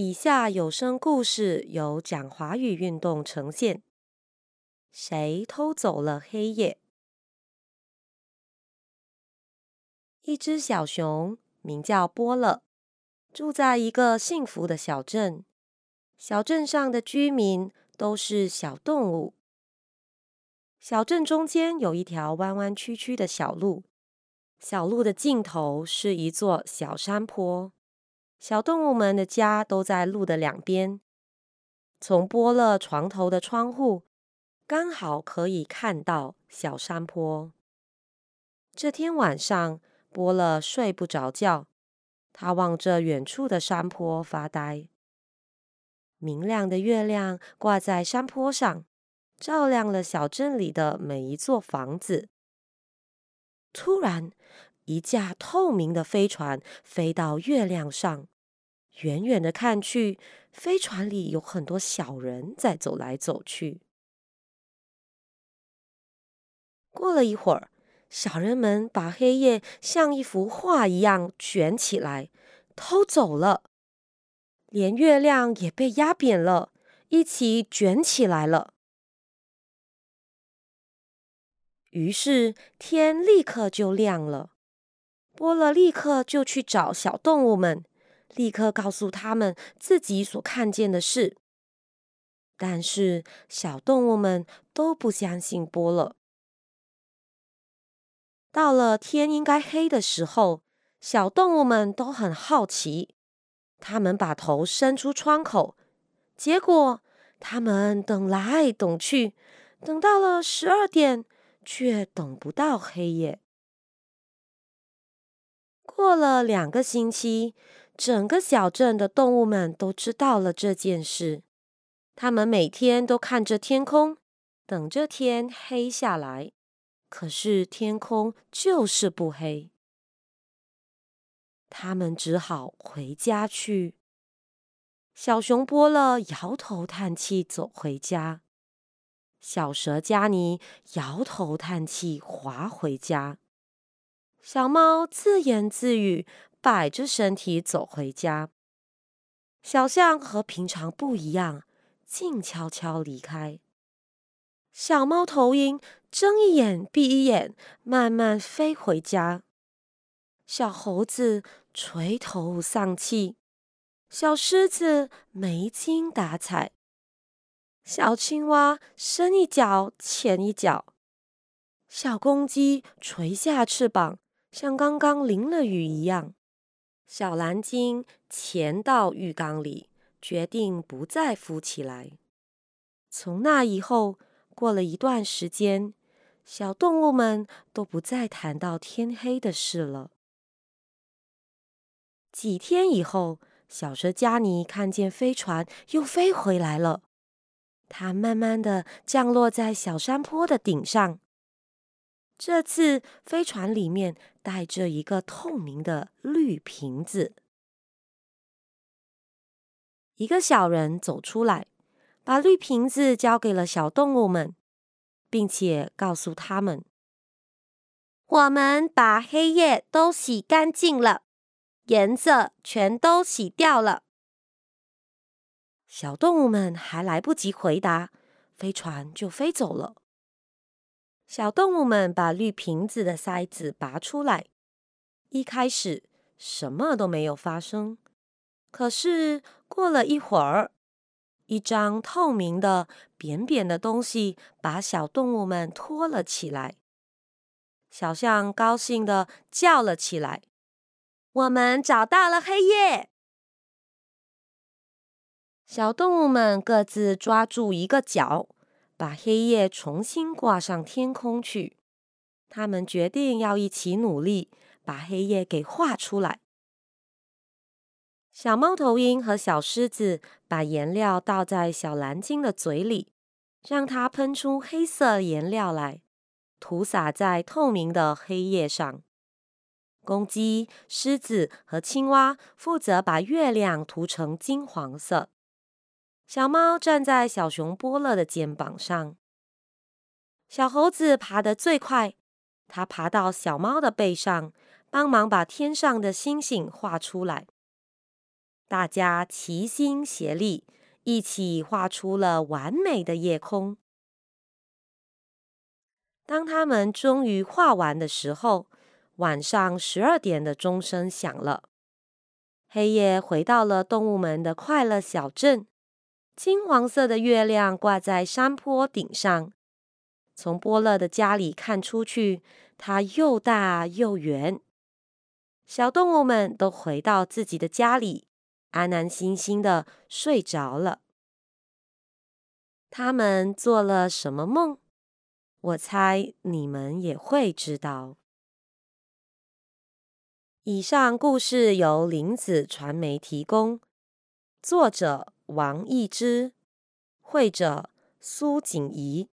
以下有声故事由讲华语运动呈现。谁偷走了黑夜？一只小熊名叫波乐，住在一个幸福的小镇。小镇上的居民都是小动物。小镇中间有一条弯弯曲曲的小路，小路的尽头是一座小山坡。小动物们的家都在路的两边。从波乐床头的窗户，刚好可以看到小山坡。这天晚上，波乐睡不着觉，他望着远处的山坡发呆。明亮的月亮挂在山坡上，照亮了小镇里的每一座房子。突然，一架透明的飞船飞到月亮上，远远的看去，飞船里有很多小人在走来走去。过了一会儿，小人们把黑夜像一幅画一样卷起来，偷走了，连月亮也被压扁了，一起卷起来了。于是天立刻就亮了。波乐立刻就去找小动物们，立刻告诉他们自己所看见的事。但是小动物们都不相信波乐。到了天应该黑的时候，小动物们都很好奇，他们把头伸出窗口，结果他们等来等去，等到了十二点，却等不到黑夜。过了两个星期，整个小镇的动物们都知道了这件事。他们每天都看着天空，等着天黑下来。可是天空就是不黑，他们只好回家去。小熊波乐摇头叹气走回家，小蛇加尼摇头叹气滑回家。小猫自言自语，摆着身体走回家。小象和平常不一样，静悄悄离开。小猫头鹰睁一眼闭一眼，慢慢飞回家。小猴子垂头丧气，小狮子没精打采，小青蛙深一脚浅一脚，小公鸡垂下翅膀。像刚刚淋了雨一样，小蓝鲸潜到浴缸里，决定不再浮起来。从那以后，过了一段时间，小动物们都不再谈到天黑的事了。几天以后，小蛇加尼看见飞船又飞回来了，它慢慢的降落在小山坡的顶上。这次飞船里面带着一个透明的绿瓶子。一个小人走出来，把绿瓶子交给了小动物们，并且告诉他们：“我们把黑夜都洗干净了，颜色全都洗掉了。”小动物们还来不及回答，飞船就飞走了。小动物们把绿瓶子的塞子拔出来，一开始什么都没有发生。可是过了一会儿，一张透明的、扁扁的东西把小动物们拖了起来。小象高兴的叫了起来：“我们找到了黑夜！”小动物们各自抓住一个角。把黑夜重新挂上天空去。他们决定要一起努力，把黑夜给画出来。小猫头鹰和小狮子把颜料倒在小蓝鲸的嘴里，让它喷出黑色颜料来，涂洒在透明的黑夜上。公鸡、狮子和青蛙负责把月亮涂成金黄色。小猫站在小熊波乐的肩膀上，小猴子爬得最快，它爬到小猫的背上，帮忙把天上的星星画出来。大家齐心协力，一起画出了完美的夜空。当他们终于画完的时候，晚上十二点的钟声响了。黑夜回到了动物们的快乐小镇。金黄色的月亮挂在山坡顶上，从波乐的家里看出去，它又大又圆。小动物们都回到自己的家里，安安心心的睡着了。他们做了什么梦？我猜你们也会知道。以上故事由林子传媒提供，作者。王义之，会者苏锦仪。